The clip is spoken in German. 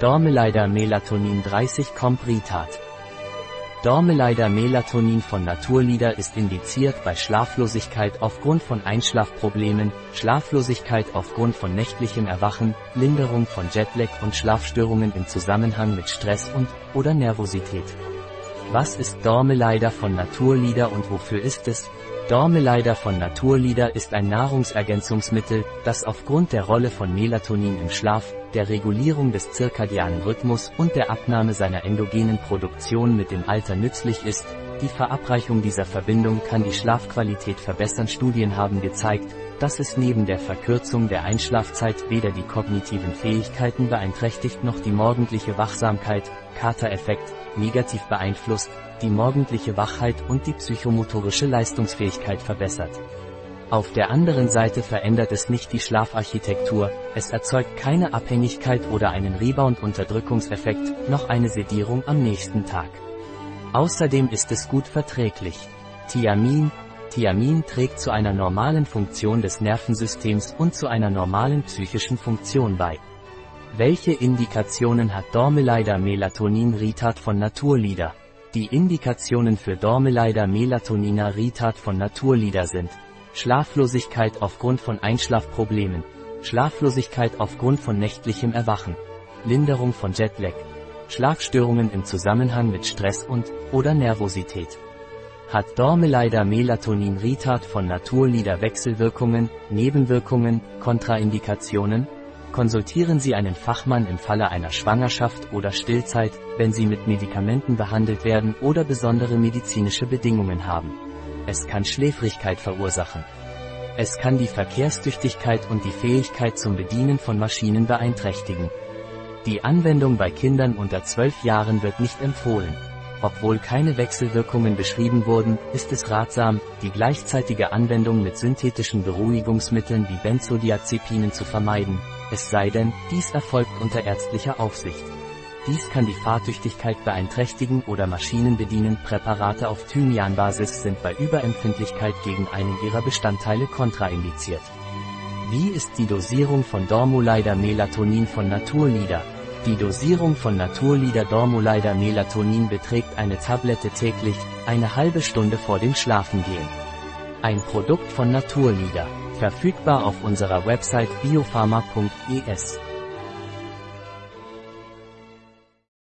Dormeleider Melatonin 30 Comp Ritat. Dormeleider Melatonin von Naturlieder ist indiziert bei Schlaflosigkeit aufgrund von Einschlafproblemen, Schlaflosigkeit aufgrund von nächtlichem Erwachen, Linderung von Jetlag und Schlafstörungen im Zusammenhang mit Stress und oder Nervosität. Was ist Dormeleider von Naturlieder und wofür ist es? Dormeleider von Naturlieder ist ein Nahrungsergänzungsmittel, das aufgrund der Rolle von Melatonin im Schlaf, der Regulierung des zirkadianen Rhythmus und der Abnahme seiner endogenen Produktion mit dem Alter nützlich ist. Die Verabreichung dieser Verbindung kann die Schlafqualität verbessern. Studien haben gezeigt, dass es neben der Verkürzung der Einschlafzeit weder die kognitiven Fähigkeiten beeinträchtigt noch die morgendliche Wachsamkeit, Katereffekt, negativ beeinflusst, die morgendliche Wachheit und die psychomotorische Leistungsfähigkeit verbessert. Auf der anderen Seite verändert es nicht die Schlafarchitektur, es erzeugt keine Abhängigkeit oder einen Rebound-Unterdrückungseffekt, noch eine Sedierung am nächsten Tag. Außerdem ist es gut verträglich. Thiamin, Thiamin trägt zu einer normalen Funktion des Nervensystems und zu einer normalen psychischen Funktion bei. Welche Indikationen hat Dormeleider Melatonin Ritat von Naturlieder? Die Indikationen für Dormeleider Melatonina Ritat von Naturlieder sind Schlaflosigkeit aufgrund von Einschlafproblemen, Schlaflosigkeit aufgrund von nächtlichem Erwachen, Linderung von Jetlag, Schlafstörungen im Zusammenhang mit Stress und oder Nervosität. Hat Dormeleider Melatonin Ritat von Naturlieder Wechselwirkungen, Nebenwirkungen, Kontraindikationen? Konsultieren Sie einen Fachmann im Falle einer Schwangerschaft oder Stillzeit, wenn Sie mit Medikamenten behandelt werden oder besondere medizinische Bedingungen haben. Es kann Schläfrigkeit verursachen. Es kann die Verkehrstüchtigkeit und die Fähigkeit zum Bedienen von Maschinen beeinträchtigen. Die Anwendung bei Kindern unter 12 Jahren wird nicht empfohlen. Obwohl keine Wechselwirkungen beschrieben wurden, ist es ratsam, die gleichzeitige Anwendung mit synthetischen Beruhigungsmitteln wie Benzodiazepinen zu vermeiden, es sei denn, dies erfolgt unter ärztlicher Aufsicht. Dies kann die Fahrtüchtigkeit beeinträchtigen oder Maschinen bedienen. Präparate auf Thymianbasis sind bei Überempfindlichkeit gegen einen ihrer Bestandteile kontraindiziert. Wie ist die Dosierung von Dormoleider Melatonin von Naturlieder? Die Dosierung von Naturlieder Dormoleider Melatonin beträgt eine Tablette täglich, eine halbe Stunde vor dem Schlafengehen. Ein Produkt von Naturlieder, verfügbar auf unserer Website biopharma.es.